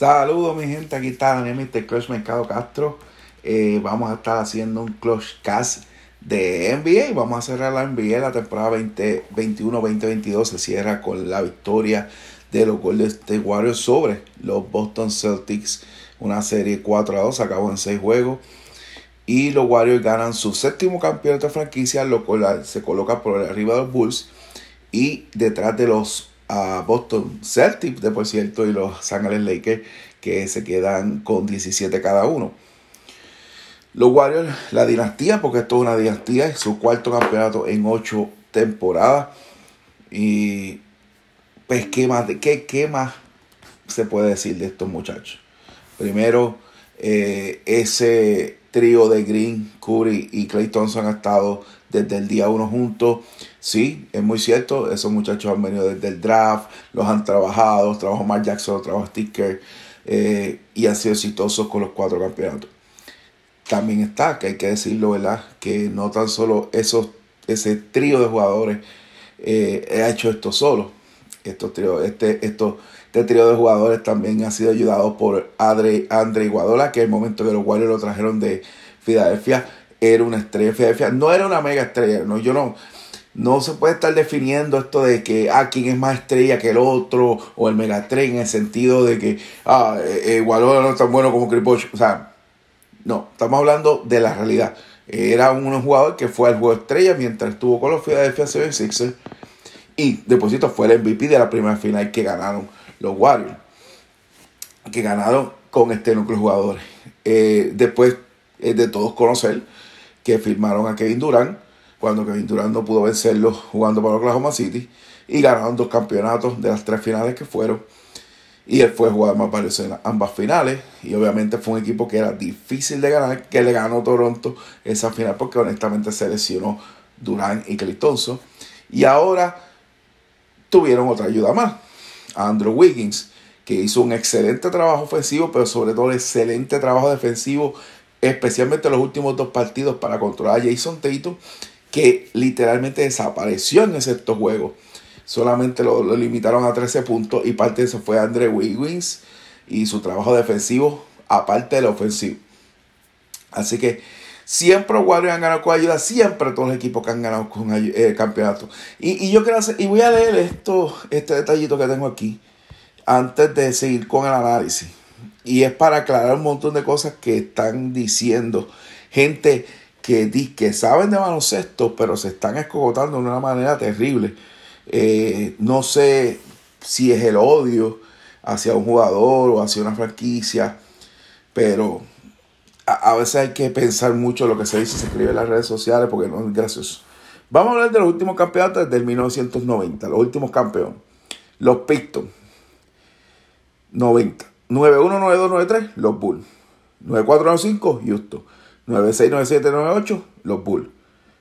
Saludos mi gente, aquí está Daniel Mr. Clutch Mercado Castro. Eh, vamos a estar haciendo un Clutch Cast de NBA. Vamos a cerrar la NBA, la temporada 2021-2022 se cierra con la victoria de los Golden State Warriors sobre los Boston Celtics. Una serie 4 a 2, acabó en 6 juegos. Y los Warriors ganan su séptimo campeonato de franquicia, lo cual se coloca por arriba de los Bulls y detrás de los a Boston Celtics, de por cierto, y los San Angeles Lakers, que se quedan con 17 cada uno. Los Warriors, la dinastía, porque esto es una dinastía, es su cuarto campeonato en ocho temporadas. Y pues, ¿qué más, qué, qué más se puede decir de estos muchachos? Primero, eh, ese trío de Green, Curry y Clay Thompson han estado desde el día uno juntos. Sí, es muy cierto, esos muchachos han venido desde el draft, los han trabajado, trabajó Mark Jackson, trabajó Sticker eh, y han sido exitosos con los cuatro campeonatos. También está, que hay que decirlo, ¿verdad? Que no tan solo esos, ese trío de jugadores eh, ha hecho esto solo. Estos trío, este, esto, este trío de jugadores también ha sido ayudado por Andre, Andre Iguadola, que en el momento que los Warriors lo trajeron de Filadelfia, era una estrella de Filadelfia. No era una mega estrella, no, yo no no se puede estar definiendo esto de que, ah, quién es más estrella que el otro, o el megatrén en el sentido de que, ah, eh, eh no es tan bueno como Chris O sea, no, estamos hablando de la realidad. Era un jugador que fue al juego estrella mientras estuvo con los Philadelphia 76ers. Y, deposito, fue el MVP de la primera final que ganaron los Warriors. Que ganaron con este núcleo de jugadores. Eh, después de todos conocer que firmaron a Kevin Durant cuando Kevin Durant no pudo vencerlo jugando para Oklahoma City y ganaron dos campeonatos de las tres finales que fueron. Y él fue jugador más valioso en ambas finales. Y obviamente fue un equipo que era difícil de ganar, que le ganó Toronto esa final porque honestamente se lesionó Durant y Clay Y ahora tuvieron otra ayuda más. Andrew Wiggins, que hizo un excelente trabajo ofensivo, pero sobre todo excelente trabajo defensivo, especialmente en los últimos dos partidos para controlar a Jason Tatum que literalmente desapareció en ese juego. Solamente lo, limitaron a 13 puntos y parte de eso fue Andre Wiggins y su trabajo defensivo, aparte del ofensivo. Así que siempre Warriors han ganado con ayuda, siempre todos los equipos que han ganado con el eh, campeonato. Y, yo quiero hacer, y voy a leer esto, este detallito que tengo aquí, antes de seguir con el análisis. Y es para aclarar un montón de cosas que están diciendo gente que, que saben de baloncesto, pero se están escogotando de una manera terrible. Eh, no sé si es el odio hacia un jugador o hacia una franquicia, pero a, veces hay que pensar mucho lo que se dice y se escribe en las redes sociales porque no es gracioso. Vamos a hablar de los últimos campeonatos desde 1990, los últimos campeones. Los Pistons, 90. 9-1-9-2-9-3, los Bulls. 9-4-9-5, Houston. 96, 97, 98, los Bulls.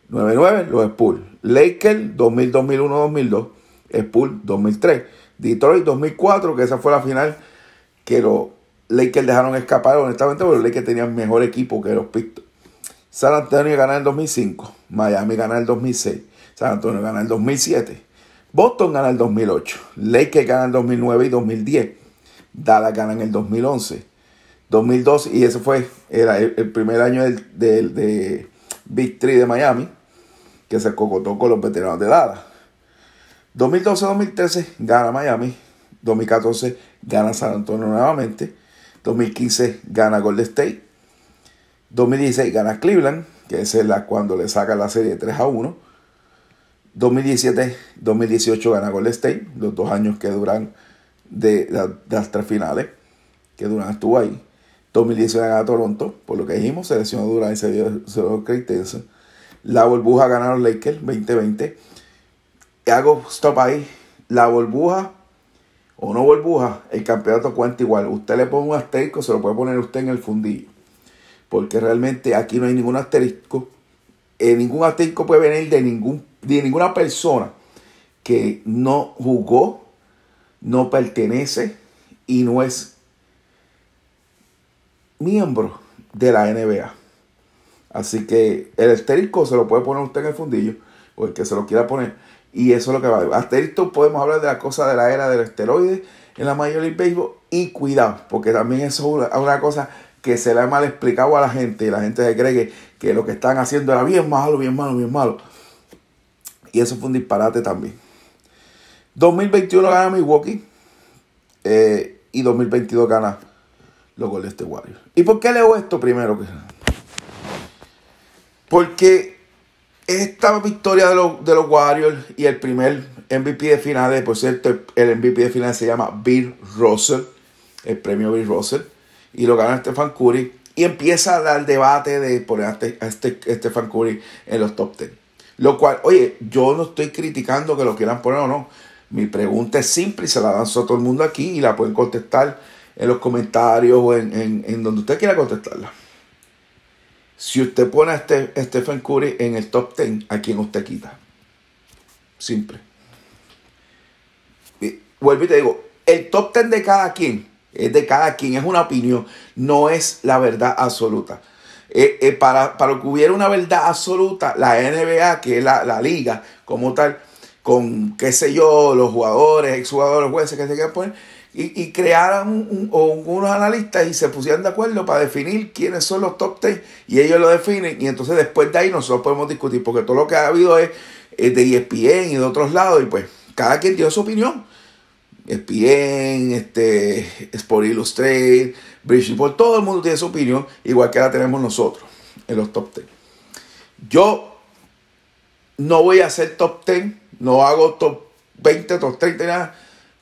99, los Spurs. Lakers, 2000, 2001, 2002. Spurs, 2003. Detroit, 2004, que esa fue la final que los Lakers dejaron escapar, honestamente, porque los Lakers tenían mejor equipo que los Pistons. San Antonio gana en el 2005. Miami gana el 2006. San Antonio gana el 2007. Boston gana el 2008. Lakers gana el 2009 y 2010. Dallas gana en el 2011. 2012, y ese fue era el, primer año del, de Big Three de Miami, que se cocotó con los veteranos de Dallas. 2012-2013 gana Miami, 2014 gana San Antonio nuevamente, 2015 gana Golden State, 2016 gana Cleveland, que es la, cuando le saca la serie 3 a 1, 2017-2018 gana Golden State, los dos años que duran de, de las tres finales, que Durán estuvo ahí. 2019 gana Toronto, por lo que dijimos, seleccionó Durant y se dio, se La burbuja ganaron Lakers 2020. hago stop ahí. La burbuja o no burbuja, el campeonato cuenta igual. Usted le pone un asterisco, se lo puede poner usted en el fundillo. Porque realmente aquí no hay ningún asterisco. Eh, ningún asterisco puede venir de, ningún, de ninguna persona que no jugó, no pertenece y no es miembro de la NBA. Así que el asterisco se lo puede poner usted en el fundillo, o el que se lo quiera poner. Y eso es lo que va. Asterisco podemos hablar de la cosa de la era del esteroide, en la Major League Baseball. Y cuidado, porque también eso es una, cosa que se le ha mal explicado a la gente y la gente se cree que, que lo que están haciendo era bien malo, bien malo, bien malo. Y eso fue un disparate también. 2021 gana Milwaukee eh, y 2022 gana los Golden State Warriors. ¿Y por qué leo esto primero? Porque esta victoria de los, de los Warriors y el primer MVP de finales, por cierto, el MVP de finales se llama Bill Russell, el premio Bill Russell, y lo gana Stephen Curry. Y empieza a dar debate de poner a, este, este, Stephen Curry en los top 10. Lo cual, oye, yo no estoy criticando que lo quieran poner o no. Mi pregunta es simple y se la lanzo a todo el mundo aquí y la pueden contestar en los comentarios o en, donde usted quiera contestarla. Si usted pone a este, Stephen Curry en el top 10, ¿a quién usted quita? Simple. vuelvo y te digo, el top 10 de cada quien es de cada quien, es una opinión, no es la verdad absoluta. Eh, eh, para, para que hubiera una verdad absoluta, la NBA, que es la, la liga como tal, con, qué sé yo, los jugadores, exjugadores, jueces que se quieran poner, y, y crearan unos analistas y se pusieran de acuerdo para definir quiénes son los top 10 y ellos lo definen y entonces después de ahí nosotros podemos discutir porque todo lo que ha habido es, de ESPN y de otros lados y pues cada quien dio su opinión. ESPN, este, Sport Illustrated, British Report, todo el mundo tiene su opinión, igual que la tenemos nosotros en los top 10. Yo no voy a hacer top 10 no hago top 20, top 30, nada.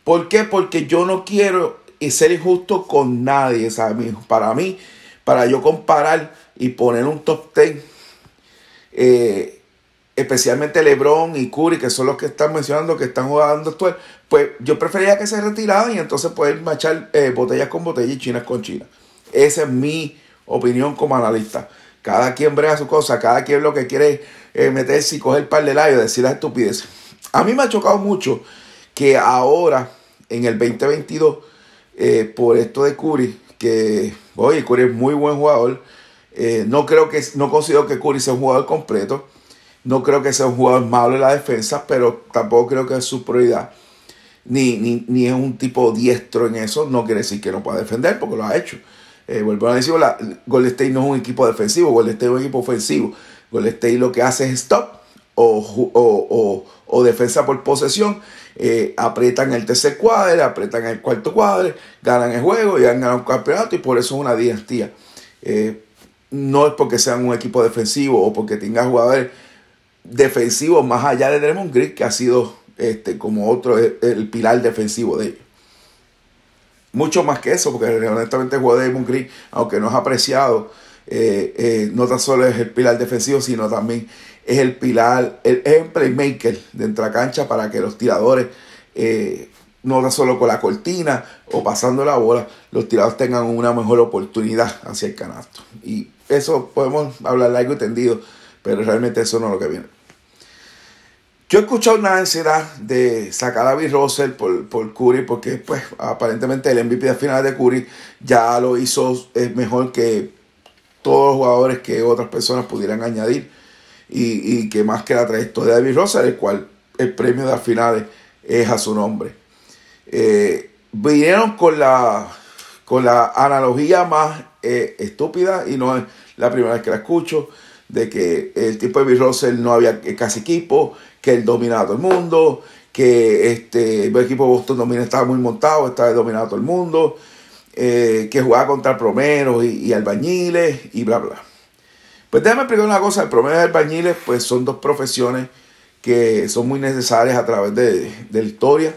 ¿Por qué? Porque yo no quiero ser injusto con nadie, ¿sabes? Para mí, para yo comparar y poner un top 10, eh, especialmente LeBron y Curry, que son los que están mencionando que están jugando actual, pues yo preferiría que se retiraran y entonces poder machar eh, botellas con botellas y chinas con chinas. Esa es mi opinión como analista. Cada quien brega su cosa, cada quien lo que quiere eh, meterse y coger el par de labios decir las estupideces. A mí me ha chocado mucho que ahora, en el 2022, eh, por esto de Curry, que, oye, Curry es muy buen jugador. Eh, no creo que, no considero que Curry sea un jugador completo. No creo que sea un jugador malo en la defensa, pero tampoco creo que es su prioridad. Ni, ni, es un tipo diestro en eso. No quiere decir que no pueda defender, porque lo ha hecho. Eh, vuelvo a decir, la, Golden State no es un equipo defensivo, Golden State es un equipo ofensivo. Golden State lo que hace es stop o, defensa por posesión, eh, aprietan el tercer cuadro, aprietan el cuarto cuadro, ganan el juego y han ganado un campeonato y por eso es una dinastía. Eh, no es porque sean un equipo defensivo o porque tengan jugadores defensivos más allá de Draymond Green, que ha sido este, como otro, el, pilar defensivo de ellos. Mucho más que eso, porque honestamente el juego de Draymond Green, aunque no es apreciado, eh, no tan solo es el pilar defensivo, sino también es el pilar, es el playmaker dentro de la cancha para que los tiradores, eh, no tan solo con la cortina o pasando la bola, los tiradores tengan una mejor oportunidad hacia el canasto. Y eso podemos hablar largo y tendido, pero realmente eso no es lo que viene. Yo he escuchado una ansiedad de sacar a Bill Russell por, por Curry, porque pues aparentemente el MVP de final de Curry ya lo hizo mejor que todos los jugadores que otras personas pudieran añadir y, que más que la trayectoria de David Rosa, el cual el premio de las finales es a su nombre. Eh, vinieron con la, con la analogía más eh, estúpida y no es la primera vez que la escucho de que el tipo de Bill Russell no había casi equipo, que él dominaba todo el mundo, que este, el equipo de Boston domina, estaba muy montado, estaba dominado todo el mundo, eh, que jugaba contra promeros y, y, albañiles y bla bla. Pues déjame explicar una cosa, el promedio de albañiles pues son dos profesiones que son muy necesarias a través de, la historia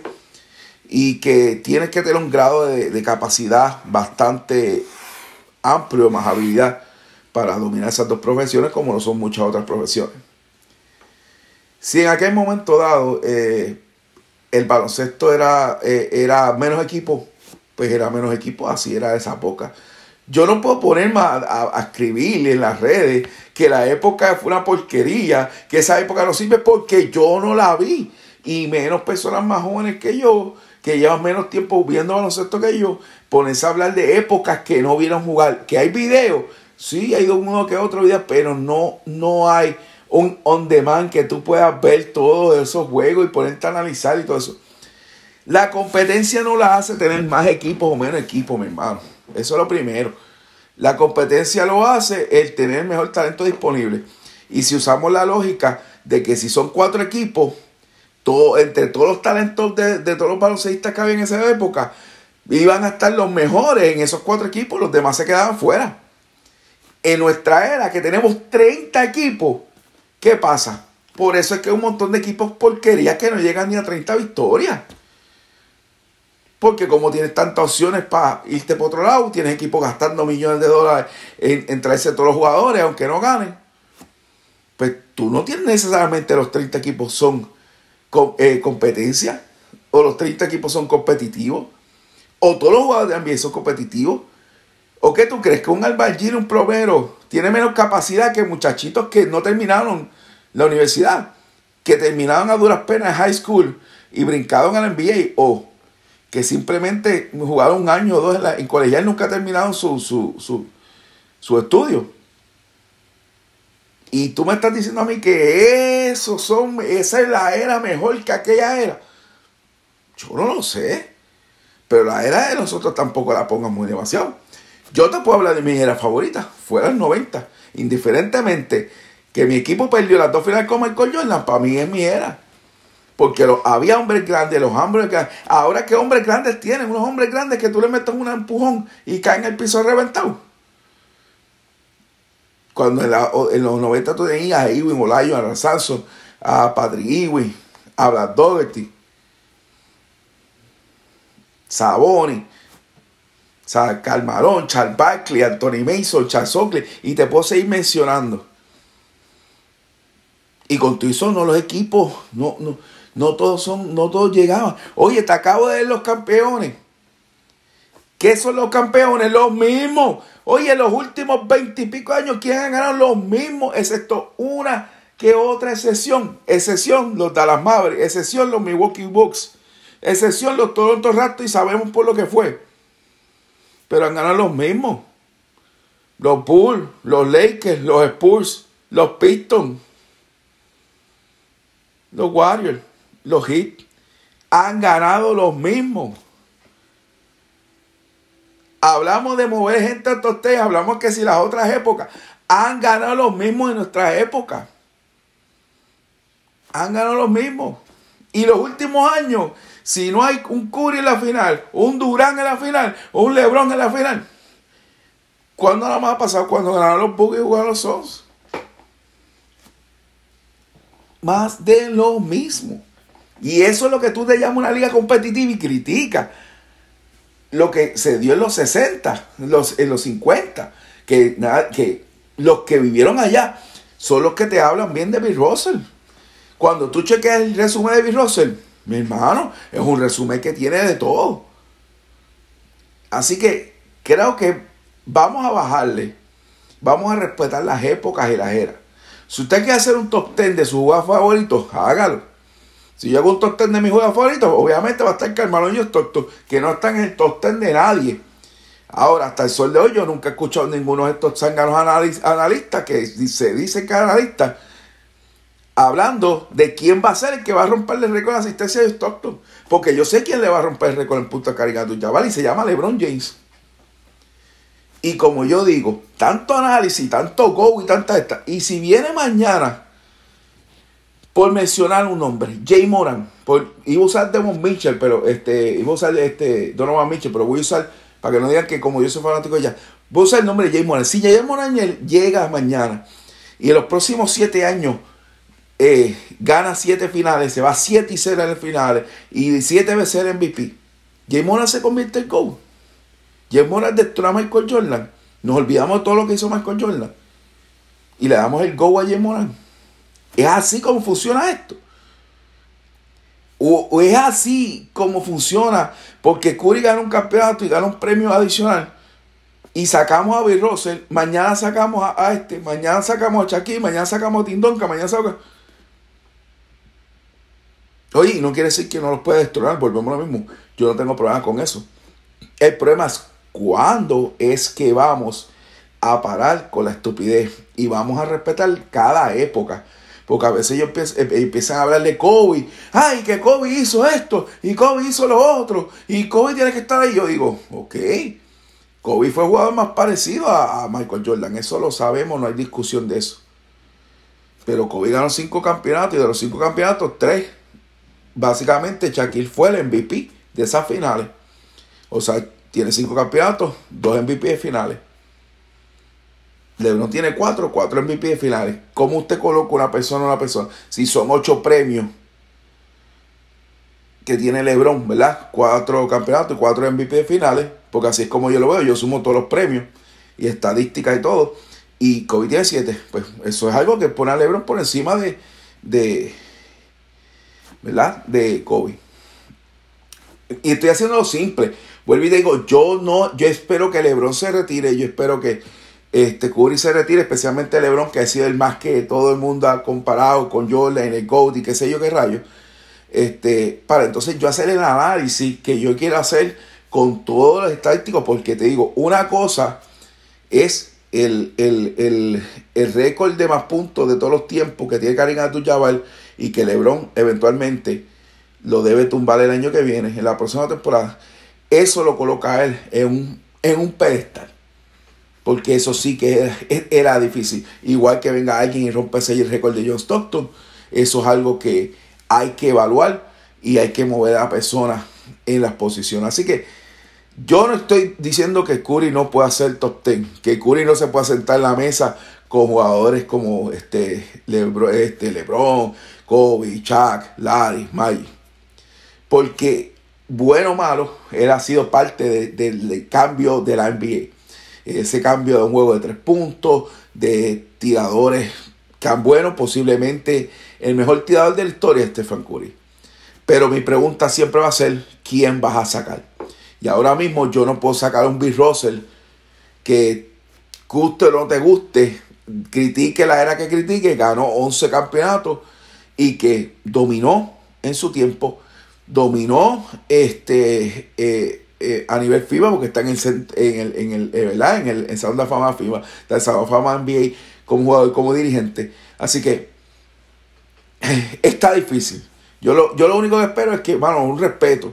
y que tienes que tener un grado de, capacidad bastante amplio, más habilidad para dominar esas dos profesiones como lo son muchas otras profesiones. Si en aquel momento dado eh, el baloncesto era, eh, era menos equipo, pues era menos equipo, así era esa época. Yo no puedo ponerme a, escribir en las redes que la época fue una porquería, que esa época no sirve porque yo no la vi. Y menos personas más jóvenes que yo, que llevan menos tiempo viendo baloncesto que yo, ponerse a hablar de épocas que no vieron jugar. Que hay videos, sí, hay uno que otro video, pero no, no hay un on demand que tú puedas ver todos esos juegos y ponerte a analizar y todo eso. La competencia no la hace tener más equipos o menos equipos, mi hermano. Eso es lo primero. La competencia lo hace el tener mejor talento disponible. Y si usamos la lógica de que si son cuatro equipos, todo, entre todos los talentos de, de todos los baloncelistas que había en esa época, iban a estar los mejores en esos cuatro equipos, los demás se quedaban fuera. En nuestra era, que tenemos 30 equipos, ¿qué pasa? Por eso es que hay un montón de equipos porquerías que no llegan ni a 30 victorias. Porque como tienes tantas opciones para irte por otro lado, tienes equipos gastando millones de dólares en, en traerse todos los jugadores, aunque no ganen. Pues tú no tienes necesariamente los 30 equipos son eh, competencia, o los 30 equipos son competitivos, o todos los jugadores de ambiente son competitivos. ¿O qué tú crees? Que un albañil, un plomero, tiene menos capacidad que muchachitos que no terminaron la universidad, que terminaron a duras penas high school y brincaron al NBA, o que simplemente jugaron un año o dos en, la, en colegial nunca terminaron su, su, su, su estudio. Y tú me estás diciendo a mí que eso son, esa es la era mejor que aquella era. Yo no lo sé. Pero la era de nosotros tampoco la pongan muy demasiado. Yo te puedo hablar de mi era favorita. Fue el 90. Indiferentemente que mi equipo perdió las dos finales con Michael Jordan, para mí es mi era. Porque había hombres grandes, los hombres grandes. Ahora, ¿qué hombres grandes tienen? Unos hombres grandes que tú le metes un empujón y caen en el piso reventado. Cuando en, los 90 tú tenías a Iwin Olayo, a Razanzo, a Patrick Iwin, a Brad Dougherty, Saboni, Carl Malone, Charles Barkley, Anthony Mason, Charles Oakley, y te puedo seguir mencionando. Y con todo eso, no los equipos, no, no, no todos son, no todos llegaban. Oye, te acabo de ver los campeones. ¿Qué son los campeones? Los mismos. Oye, los últimos veintipico años, ¿quién han ganado? Los mismos, excepto una que otra excepción. Excepción los Dallas Mavericks, excepción los Milwaukee Bucks, excepción los Toronto Raptors y sabemos por lo que fue. Pero han ganado los mismos. Los Bulls, los Lakers, los Spurs, los Pistons, los Warriors, los Heat. Han ganado los mismos. Hablamos de mover gente a tosté, hablamos que si las otras épocas han ganado los mismos en nuestra época. Han ganado los mismos. Y los últimos años, si no hay un Curry en la final, un Durán en la final, un Lebron en la final, ¿cuándo nada más ha pasado? Cuando ganaron los Bucks y jugaron los Suns. Más de lo mismo. Y eso es lo que tú te llamas una liga competitiva y criticas lo que se dio en los 60, en los, en los 50, que, que los que vivieron allá son los que te hablan bien de Bill Russell. Cuando tú chequeas el resumen de Bill Russell, mi hermano, es un resumen que tiene de todo. Así que creo que vamos a bajarle, vamos a respetar las épocas y. Si usted quiere hacer un top 10 de sus jugadores favoritos, hágalo. Si yo hago un top 10 de mis juegos favoritos, obviamente va a estar Carmelo y Stockton, que no están en el top 10 de nadie. Ahora, hasta el sol de hoy, yo nunca he escuchado ninguno de estos zánganos analistas que se dice que analistas hablando de quién va a ser el que va a romper el récord de asistencia de Stockton. Porque yo sé quién le va a romper el récord en punto de Yaval y se llama LeBron James. Y como yo digo, tanto análisis, tanto go y tanta esta. Y si viene mañana por mencionar un nombre, Jay Moran, por, iba a usar Devon Mitchell, pero este, iba a usar este Donovan Mitchell, pero voy a usar, para que no digan que como yo soy fanático de ella, voy a usar el nombre de Jay Moran. Si Jay Moran llega mañana y en los próximos siete años eh, gana siete finales, se va siete y 0 en finales y siete veces el MVP, Jay Moran se convierte en GO. Jay Moran destruye a Michael Jordan. Nos olvidamos de todo lo que hizo Michael Jordan. Y le damos el go a Jay Moran. ¿Es así como funciona esto? O, es así como funciona porque Curry gana un campeonato y gana un premio adicional y sacamos a Bill Russell, mañana sacamos a, este, mañana sacamos a Chucky, mañana sacamos a Tindonka, mañana sacamos Oye, no quiere decir que no los puede destruir, volvemos a lo mismo. Yo no tengo problema con eso. El problema es cuándo es que vamos a parar con la estupidez y vamos a respetar cada época. Porque a veces ellos eh, empiezan a hablar de Kobe. Ay, que Kobe hizo esto y Kobe hizo lo otro y Kobe tiene que estar ahí. Yo digo, ok. Kobe fue jugador más parecido a, Michael Jordan. Eso lo sabemos, no hay discusión de eso. Pero Kobe ganó cinco campeonatos y de los cinco campeonatos, tres. Básicamente, Shaquille fue el MVP de esas finales. O sea, tiene cinco campeonatos, dos MVP de finales. LeBron tiene cuatro, cuatro MVP de finales. ¿Cómo usted coloca una persona a una persona? Si son ocho premios que tiene LeBron, ¿verdad? Cuatro campeonatos y cuatro MVP de finales, porque así es como yo lo veo. Yo sumo todos los premios y estadísticas y todo. Y Kobe tiene siete. Pues eso es algo que pone a LeBron por encima de, de ¿verdad? De Kobe. Y estoy haciendo simple. Vuelvo y digo, yo no, yo espero que LeBron se retire, yo espero que este, Curry se retire, especialmente LeBron, que ha sido el más que todo el mundo ha comparado con Jordan el GOAT y qué sé yo qué rayo. Este, para entonces yo hacer el análisis que yo quiero hacer con todos los estadísticos, porque te digo, una cosa es el, el, récord de más puntos de todos los tiempos que tiene Karim Abdul-Jabbar y que LeBron eventualmente lo debe tumbar el año que viene, en la próxima temporada. Eso lo coloca a él en un, en un pedestal porque eso sí que era, difícil. Igual que venga alguien y rompa ese récord de John Stockton, eso es algo que hay que evaluar y hay que mover a la persona en las posiciones. Así que yo no estoy diciendo que Curry no pueda ser top 10, que Curry no se pueda sentar en la mesa con jugadores como este, Lebron, este, LeBron, Kobe, Chuck, Larry, Mike. Porque, bueno o malo, él ha sido parte del cambio de la NBA ese cambio de un juego de tres puntos, de tiradores tan buenos, posiblemente el mejor tirador de la historia es Stephen Curry. Pero mi pregunta siempre va a ser, ¿quién vas a sacar? Y ahora mismo yo no puedo sacar a un Bill Russell que guste o no te guste, critique la era que critique, ganó 11 campeonatos y que dominó en su tiempo, dominó este, eh, eh, a nivel FIBA, porque está en el, en el, en el, eh, En el Salón de Fama FIBA, está el Salón de Fama NBA como jugador, como dirigente. Así que está difícil. Yo lo, yo lo único que espero es que, bueno, un respeto.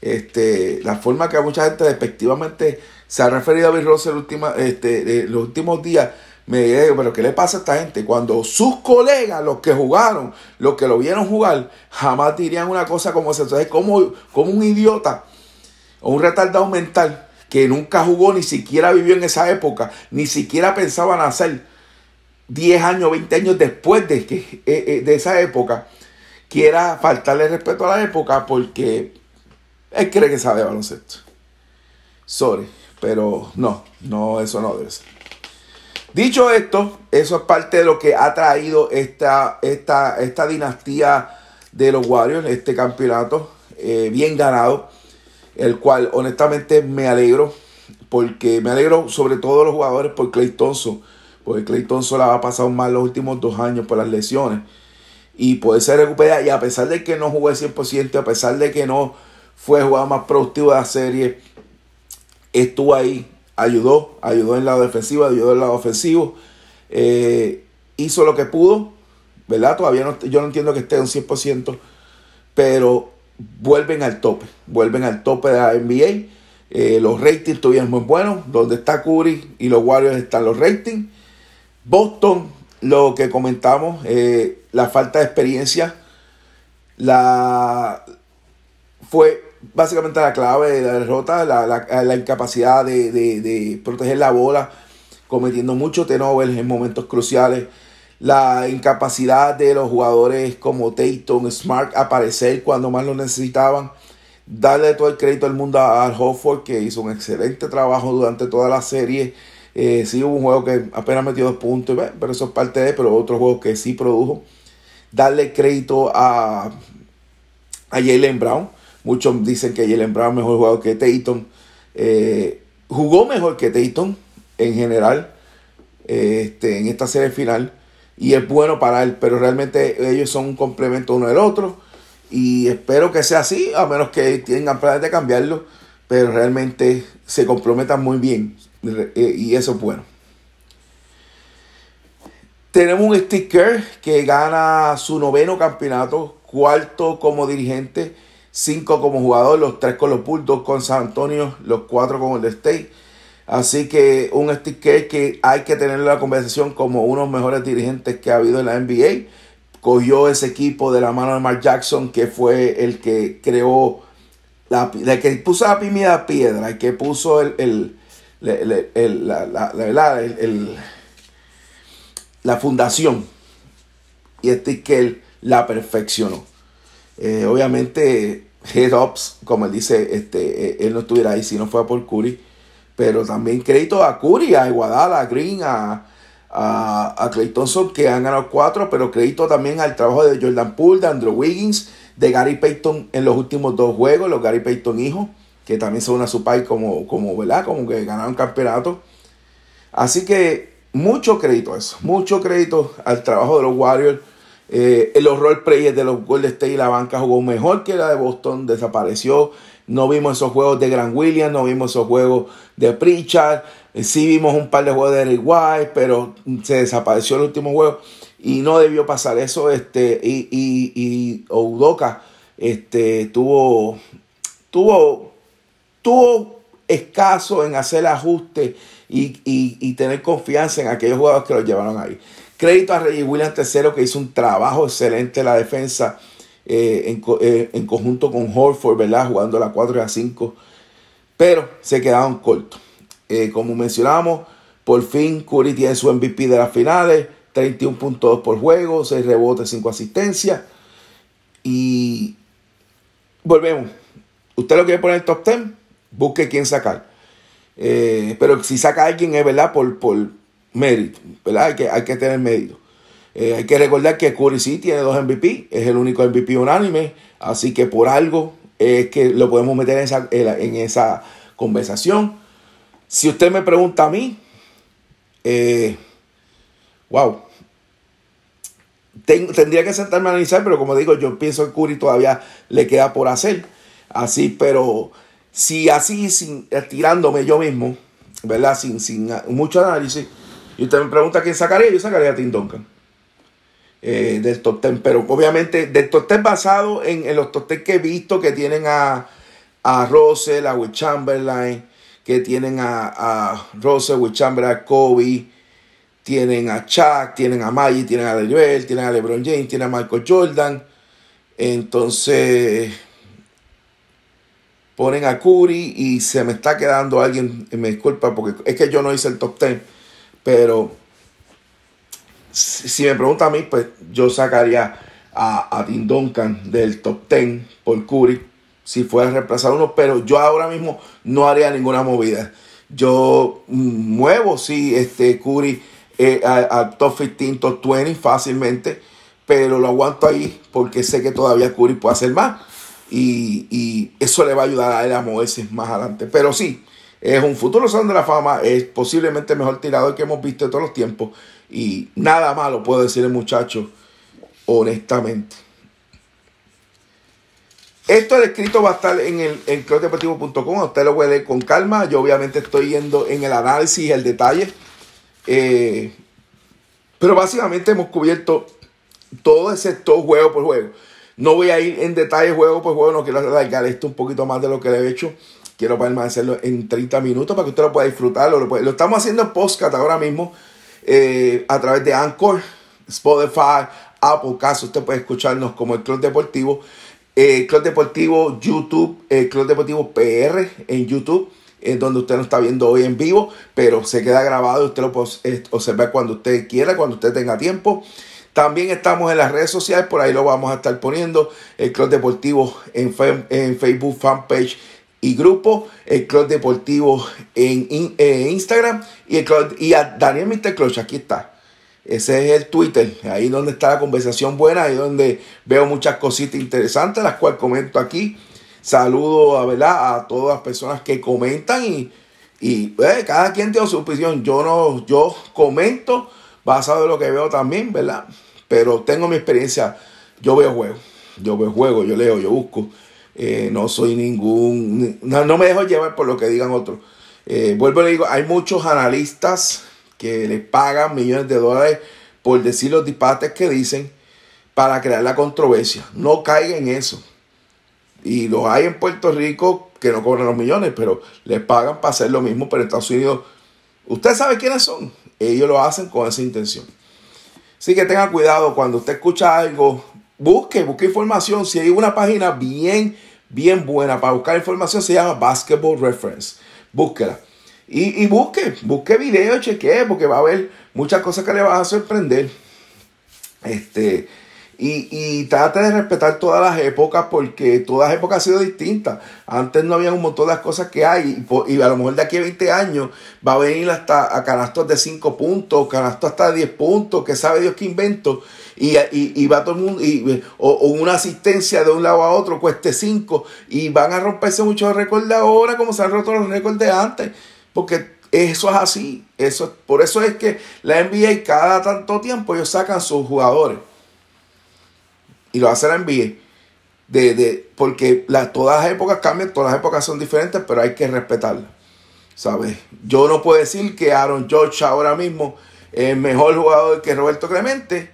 Este, la forma que mucha gente despectivamente se ha referido a Bill Russell última, este, los últimos días, me digo, pero ¿qué le pasa a esta gente? Cuando sus colegas, los que jugaron, los que lo vieron jugar, jamás dirían una cosa como esa. Entonces, como, como un idiota o un retardado mental que nunca jugó, ni siquiera vivió en esa época, ni siquiera pensaba nacer 10 años, 20 años después de, que, eh, eh, de esa época, quiera faltarle respeto a la época porque él cree que sabe baloncesto. Sorry, pero no, no, eso no debe ser. Dicho esto, eso es parte de lo que ha traído esta, esta, esta dinastía de los Warriors, este campeonato eh, bien ganado el cual honestamente me alegro, porque me alegro sobre todo los jugadores por Clay Thompson, porque Clay Thompson la ha pasado mal los últimos dos años por las lesiones y puede ser recuperada y a pesar de que no jugué 100%, a pesar de que no fue el jugador más productivo de la serie, estuvo ahí, ayudó, ayudó en el lado defensivo, ayudó en el lado ofensivo, eh, hizo lo que pudo, ¿verdad? Todavía no, yo no entiendo que esté un 100%, pero vuelven al tope, vuelven al tope de la NBA. Eh, los ratings todavía muy buenos. Donde está Curry y los Warriors están los ratings. Boston, lo que comentamos, eh, la falta de experiencia, la fue básicamente la clave de la derrota, la, incapacidad de, de, proteger la bola, cometiendo muchos tenovers en momentos cruciales la incapacidad de los jugadores como Tatum, Smart aparecer cuando más lo necesitaban. Darle todo el crédito al mundo a Hofford, que hizo un excelente trabajo durante toda la serie. Eh, sí hubo un juego que apenas metió dos puntos, pero eso es parte de, pero otro juego que sí produjo. Darle crédito a, a Jalen Brown. Muchos dicen que Jalen Brown es mejor jugador que Tatum. Eh, jugó mejor que Tatum en general este, en esta serie final y es bueno para él, pero realmente ellos son un complemento uno del otro y espero que sea así, a menos que tengan planes de cambiarlo, pero realmente se comprometan muy bien eh, y eso es bueno. Tenemos un sticker que gana su noveno campeonato, cuarto como dirigente, cinco como jugador, los tres con los Bulls, dos con San Antonio, los cuatro con el State. Así que un sticker que hay que tener en la conversación como uno de los mejores dirigentes que ha habido en la NBA. Cogió ese equipo de la mano de Mark Jackson, que fue el que creó, la, el que puso la primera piedra, el que puso el, el, la, la, la, el la fundación. Y que él la perfeccionó. Eh, obviamente, head ups, como él dice, este, eh, él no estuviera ahí si no fuera por Curry. Pero también crédito a Curry, a Iguadala, a Green, a, a, a Clay Thompson, que han ganado cuatro. Pero crédito también al trabajo de Jordan Poole, de Andrew Wiggins, de Gary Payton en los últimos dos juegos, los Gary Payton hijos, que también son una su como, como, ¿verdad? Como que ganaron campeonato. Así que mucho crédito a eso, mucho crédito al trabajo de los Warriors. Eh, los role players de los Golden State y la banca jugó mejor que la de Boston, desapareció. No vimos esos juegos de Grant Williams, no vimos esos juegos de Pritchard. Sí vimos un par de juegos de Eric White, pero se desapareció el último juego y no debió pasar eso. Este, y, y, y Oudoka este, tuvo, tuvo, tuvo escaso en hacer ajustes y, tener confianza en aquellos jugadores que los llevaron ahí. Crédito a Reggie Williams III que hizo un trabajo excelente en la defensa eh, eh, en, conjunto con Horford, ¿verdad? Jugando la 4 y a 5. Pero se quedaron cortos. Eh, como mencionamos, por fin Curry tiene su MVP de las finales. 31.2 por juego, 6 rebotes, 5 asistencias. Y volvemos. Usted lo quiere poner en el top 10, busque quién sacar. Pero si saca a alguien es verdad por, por mérito, ¿verdad? Hay que, hay que tener mérito. Eh, hay que recordar que Curry sí tiene dos MVP, es el único MVP unánime, así que por algo es que lo podemos meter en esa, en esa conversación. Si usted me pregunta a mí, eh, wow, tendría que sentarme a analizar, pero como digo, yo pienso que Curry todavía le queda por hacer. Así, pero si así, sin, tirándome yo mismo, ¿verdad? Sin, sin mucho análisis, y usted me pregunta quién sacaría, yo sacaría a Tim Duncan. Eh, del top 10, pero obviamente del top 10 basado en, los top 10 que he visto que tienen a, a Russell, a Will Chamberlain, que tienen a, a Russell, Will Chamberlain, a Kobe, tienen a Chuck, tienen a Magic, tienen a Joel, tienen a LeBron James, tienen a Michael Jordan. Entonces, ponen a Curry y se me está quedando alguien, me disculpa porque es que yo no hice el top 10, pero si, me pregunta a mí, pues yo sacaría a, Tim Duncan del top 10 por Curry si fuera a reemplazar uno, pero yo ahora mismo no haría ninguna movida. Yo muevo, sí, este Curry eh, al top 15, top 20 fácilmente, pero lo aguanto ahí porque sé que todavía Curry puede hacer más y, eso le va a ayudar a él a moverse más adelante. Pero sí, es un futuro salón de la fama, es posiblemente el mejor tirador que hemos visto de todos los tiempos y nada malo puedo decir el muchacho, honestamente. Esto el escrito va a estar en el en clubdeportivo.com, usted lo puede leer con calma, yo obviamente estoy yendo en el análisis el detalle. Eh, pero básicamente hemos cubierto todo todo juego por juego. No voy a ir en detalle juego por juego, no quiero alargar esto un poquito más de lo que le he hecho. Quiero hacerlo en 30 minutos para que usted lo pueda disfrutar. Lo, lo estamos haciendo en podcast ahora mismo eh, a través de Anchor, Spotify, Apple Caso. Usted puede escucharnos como el Club Deportivo. Eh, Club Deportivo YouTube, el Club Deportivo PR en YouTube, es donde usted lo está viendo hoy en vivo, pero se queda grabado y usted lo puede eh, observar cuando usted quiera, cuando usted tenga tiempo. También estamos en las redes sociales, por ahí lo vamos a estar poniendo. El Club Deportivo en, en Facebook, fanpage y grupo. El Club Deportivo en, Instagram. Y, el Club, y a Daniel Mr. Clutch, aquí está. Ese es el Twitter, ahí donde está la conversación buena, ahí donde veo muchas cositas interesantes, las cuales comento aquí. Saludo a, ¿verdad? a todas las personas que comentan y, y eh, cada quien tiene su opinión. Yo no, yo comento basado en lo que veo también, ¿verdad? Pero tengo mi experiencia, yo veo juegos, yo veo juegos, yo leo, yo busco. Eh, no soy ningún, no, me dejo llevar por lo que digan otros. Eh, vuelvo y le digo, hay muchos analistas que le pagan millones de dólares por decir los disparates que dicen para crear la controversia. No caiga en eso. Y los hay en Puerto Rico que no cobran los millones, pero les pagan para hacer lo mismo, pero Estados Unidos, usted sabe quiénes son. Ellos lo hacen con esa intención. Así que tenga cuidado cuando usted escucha algo, busque, busque información. Si hay una página bien, bien buena para buscar información, se llama Basketball Reference. Búsquela. Y, y busque, busque video, chequee, porque va a haber muchas cosas que le van a sorprender. Este, y, y trate de respetar todas las épocas porque todas las épocas han sido distintas. Antes no había un montón de las cosas que hay y, a lo mejor de aquí a 20 años va a venir hasta a canastos de 5 puntos, canastos hasta 10 puntos, que sabe Dios qué invento. Y, y, va todo el mundo, y, o, una asistencia de un lado a otro cueste 5 y van a romperse muchos récords ahora como se han roto los récords de antes. Porque eso es así. Eso, por eso es que la NBA cada tanto tiempo ellos sacan sus jugadores y lo hace la NBA. De, de, porque todas las épocas cambian, todas las épocas son diferentes, pero hay que respetarlas. ¿Sabes? Yo no puedo decir que Aaron George ahora mismo es mejor jugador que Roberto Clemente,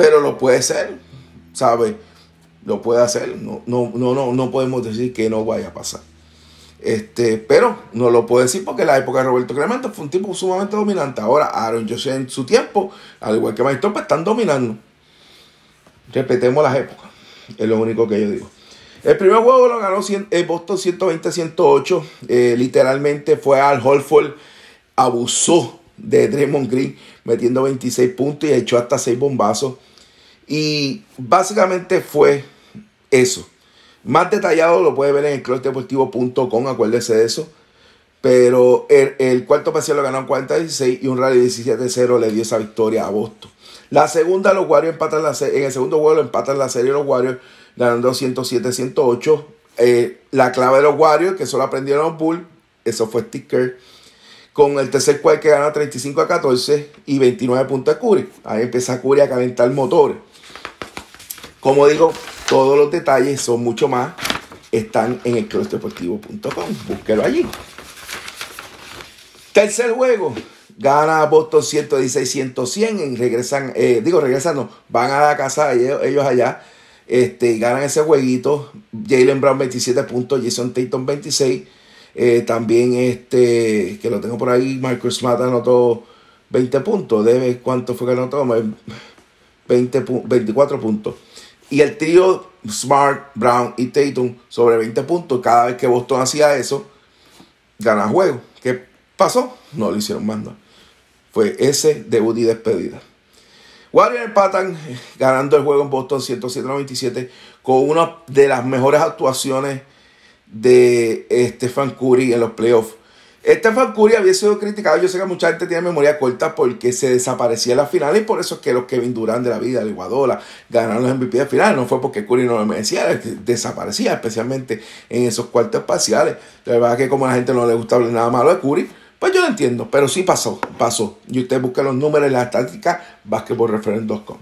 pero lo puede ser. ¿Sabes? Lo puede hacer. No, no, no, no, no podemos decir que no vaya a pasar. Este, pero no lo puedo decir porque la época de Roberto Clemente fue un tipo sumamente dominante. Ahora Aaron George en su tiempo, al igual que Mike pues están dominando. Repetemos las épocas. Es lo único que yo digo. El primer juego lo ganó eh, Boston 120-108. Eh, literalmente fue al Holford. Abusó de Draymond Green metiendo 26 puntos y echó hasta 6 bombazos. Y básicamente fue eso. Más detallado lo puede ver en el crossdeportivo.com, acuérdese de eso. Pero el, cuarto parcial lo ganó en 40-16 y un rally 17-0 le dio esa victoria a Boston. La segunda, los Warriors empatan la serie. En el segundo juego empatan la serie los Warriors, ganando 107-108. Eh, la clave de los Warriors, que solo aprendieron los Bulls, eso fue sticker. Con el tercer cual que gana 35 a 14 y 29 puntos de Curry. Ahí empieza Curry a calentar motores. Como digo, todos los detalles son mucho más. Están en el crossdeportivo.com. Búsquelo allí. Tercer juego. Gana Boston 116-100 regresan, eh, digo regresando, van a la casa ellos, allá, este, ganan ese jueguito, Jalen Brown 27 puntos, Jason Tatum 26, eh, también este, que lo tengo por ahí, Marcus Smart anotó 20 puntos, debe cuánto fue que anotó, 20, 24 puntos. Y el trío Smart, Brown y Tatum sobre 20 puntos, cada vez que Boston hacía eso, gana juego. ¿Qué pasó? No lo hicieron más, fue ese debut y despedida. Warriors empatan ganando el juego en Boston 107-97 con una de las mejores actuaciones de Stephen Curry en los playoffs. Stephen Curry había sido criticado, yo sé que mucha gente tiene memoria corta porque se desaparecía en la final y por eso es que los Kevin Durant de la vida, el Iguadola, ganaron los MVP de final. No fue porque Curry no lo merecía, desaparecía, especialmente en esos cuartos parciales. La verdad es que como a la gente no le gusta hablar nada malo de Curry, pues yo lo entiendo, pero sí pasó, pasó. Y usted busca los números en la estática, basketballreference.com.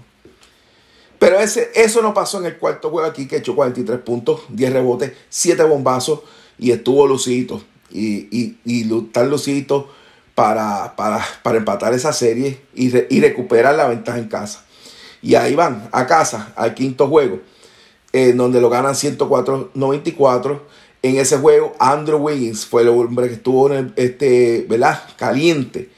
Pero ese, eso no pasó en el cuarto juego aquí, que echó 43 puntos, 10 rebotes, 7 bombazos y estuvo lucidito. Y, y, y lucidito para, para, para, empatar esa serie y, y, recuperar la ventaja en casa. Y ahí van, a casa, al quinto juego, en donde lo ganan 104-94 en ese juego, Andrew Wiggins fue el hombre que estuvo en el, este, ¿verdad? caliente.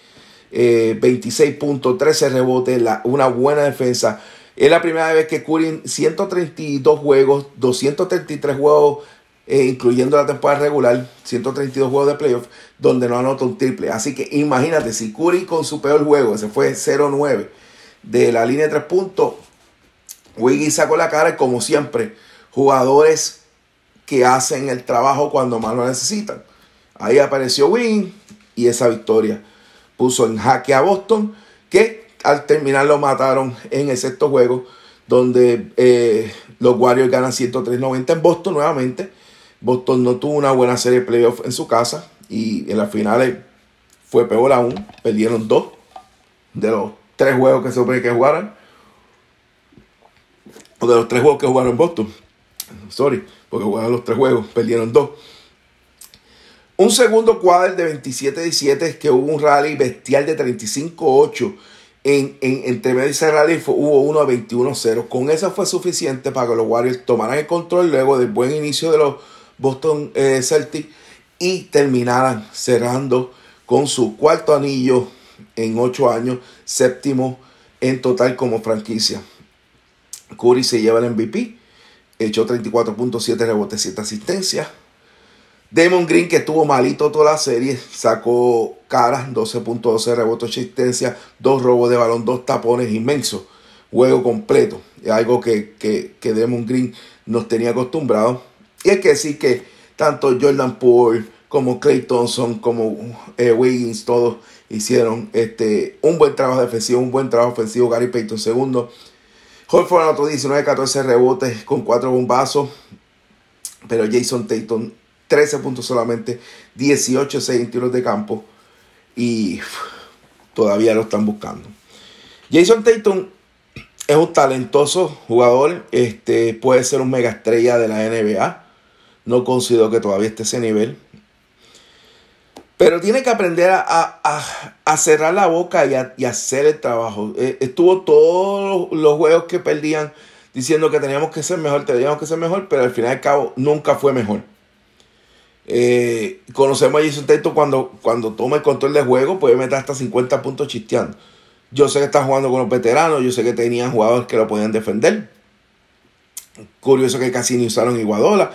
26 puntos, 13 rebotes, una buena defensa. Es la primera vez que Curry 132 juegos, 233 juegos, eh, incluyendo la temporada regular, 132 juegos de playoff, donde no anota un triple. Así que imagínate, si Curry con su peor juego, ese fue 0-9 de la línea de 3 puntos, Wiggins sacó la cara y como siempre, jugadores que hacen el trabajo cuando más lo necesitan. Ahí apareció Win y esa victoria puso en jaque a Boston, que al terminar lo mataron en el sexto juego, donde eh, los Warriors ganan 103-90 en Boston nuevamente. Boston no tuvo una buena serie de playoffs en su casa y en las finales fue peor aún. Perdieron dos de los tres juegos que se supone que jugaran. O de los tres juegos que jugaron Boston. Sorry porque jugaron los tres juegos, perdieron dos. Un segundo cuadro de 27-17 que hubo un rally bestial de 35-8 en, en, entre medio y cerrar hubo uno a 21-0. Con eso fue suficiente para que los Warriors tomaran el control luego del buen inicio de los Boston eh, Celtics y terminaran cerrando con su cuarto anillo en ocho años, séptimo en total como franquicia. Curry se lleva el MVP, echó 34.7 rebotes, 7 asistencias. Damon Green, que estuvo malito toda la serie, sacó caras, 12.12 rebotes, asistencia, dos robos de balón, dos tapones inmensos. Juego completo. Algo que, que, que Demon Green nos tenía acostumbrado. Y hay que decir que tanto Jordan Poole como Clay Thompson, como eh, Wiggins, todos hicieron este, un buen trabajo defensivo, un buen trabajo ofensivo. Gary Payton segundo. Holford anotó 19, 14 rebotes con 4 bombazos. Pero Jason Tatum 13 puntos solamente, 18 6 tiros de campo y todavía lo están buscando. Jason Tatum es un talentoso jugador, este, puede ser un mega estrella de la NBA. No considero que todavía esté ese nivel. Pero tiene que aprender a, cerrar la boca y, y hacer el trabajo. Eh, estuvo todos los juegos que perdían diciendo que teníamos que ser mejor, teníamos que ser mejor, pero al final y al cabo nunca fue mejor. Eh, conocemos a Jason Tatum cuando, cuando toma el control del juego, puede meter hasta 50 puntos chisteando. Yo sé que está jugando con los veteranos, yo sé que tenían jugadores que lo podían defender. Curioso que casi ni usaron Iguadola.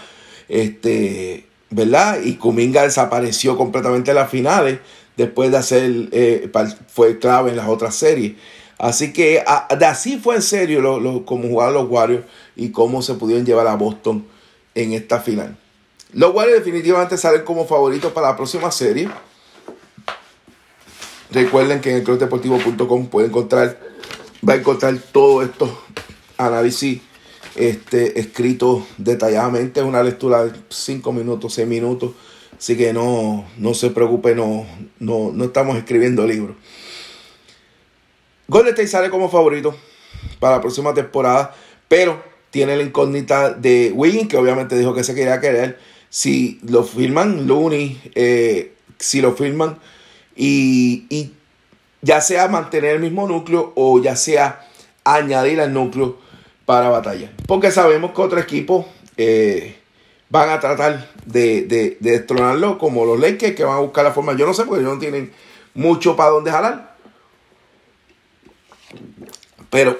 Este, ¿verdad? Y Kuminga desapareció completamente en las finales después de hacer, eh, fue clave en las otras series. Así que de así fue en serio lo, como jugaron los Warriors y cómo se pudieron llevar a Boston en esta final. Los Warriors definitivamente salen como favoritos para la próxima serie. Recuerden que en el clubdeportivo.com pueden encontrar, va a encontrar todo esto análisis este, escrito detalladamente. Es una lectura de 5 minutos, 6 minutos. Así que no, no se preocupe, no, no, no estamos escribiendo libros. Golden State sale como favorito para la próxima temporada, pero tiene la incógnita de Wiggins, que obviamente dijo que se quería querer si lo firman Looney, eh, si lo firman y, ya sea mantener el mismo núcleo o ya sea añadir al núcleo para batalla. Porque sabemos que otro equipo eh, van a tratar de, de, destronarlo, como los Lakers, que van a buscar la forma. Yo no sé, porque ellos no tienen mucho para dónde jalar. Pero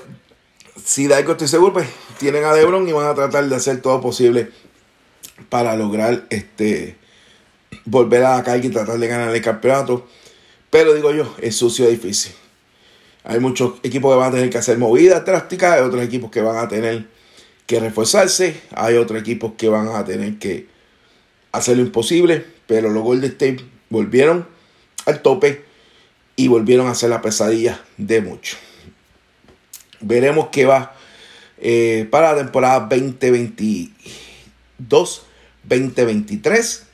si da algo estoy seguro, pues tienen a Lebron y van a tratar de hacer todo posible para lograr este volver a la calle y tratar de ganar el campeonato. Pero digo yo, es sucio y difícil. Hay muchos equipos que van a tener que hacer movidas drásticas, hay otros equipos que van a tener que reforzarse, hay otros equipos que van a tener que hacer lo imposible, pero los Golden State volvieron al tope y volvieron a hacer la pesadilla de muchos. Veremos qué va eh, para la temporada 2022 2023.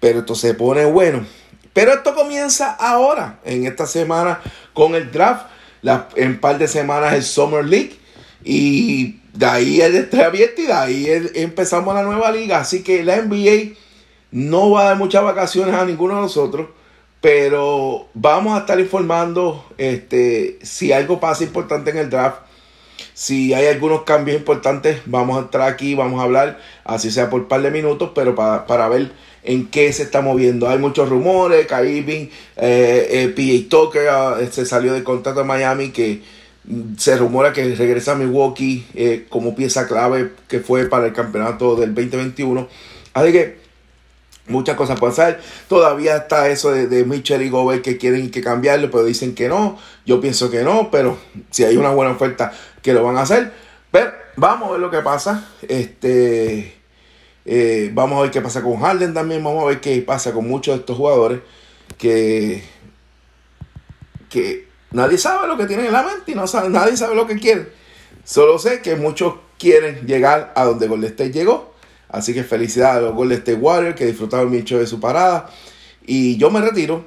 Pero esto se pone bueno. Pero esto comienza ahora, en esta semana, con el draft. La, en par de semanas el Summer League. Y de ahí el estrella abierto y de ahí empezamos la nueva liga. Así que la NBA no va a dar muchas vacaciones a ninguno de nosotros. Pero vamos a estar informando este, si algo pasa importante en el draft si hay algunos cambios importantes, vamos a entrar aquí, vamos a hablar, así sea por un par de minutos, pero para, ver en qué se está moviendo. Hay muchos rumores, Kaibin, eh, eh, PJ Tucker ah, se salió del contrato de Miami, que mm, se rumora que regresa a Milwaukee eh, como pieza clave que fue para el campeonato del 2021. Así que muchas cosas ser. Todavía está eso de, de Mitchell y Gobert que quieren que cambiarlo, pero dicen que no. Yo pienso que no, pero si hay una buena oferta, que lo van a hacer. Pero vamos a ver lo que pasa. Este, eh, vamos a ver qué pasa con Harden también. Vamos a ver qué pasa con muchos de estos jugadores que, que nadie sabe lo que tienen en la mente y no sabe, nadie sabe lo que quieren. Solo sé que muchos quieren llegar a donde Golden State llegó. Así que felicidades a los Golden State Warriors que disfrutaron mucho de su parada. Y yo me retiro.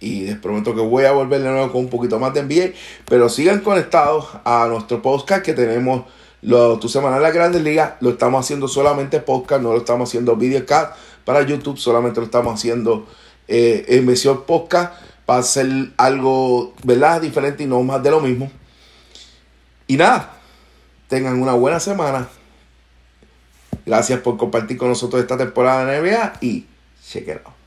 Y les prometo que voy a volver de nuevo con un poquito más de NBA. Pero sigan conectados a nuestro podcast que tenemos los, tu semana en la Grandes Ligas. Lo estamos haciendo solamente podcast, no lo estamos haciendo videocast para YouTube. Solamente lo estamos haciendo eh, en versión podcast. va a ser algo, ¿verdad? Diferente y no más de lo mismo. Y nada, tengan una buena semana. Gracias por compartir con nosotros esta temporada de NBA y out.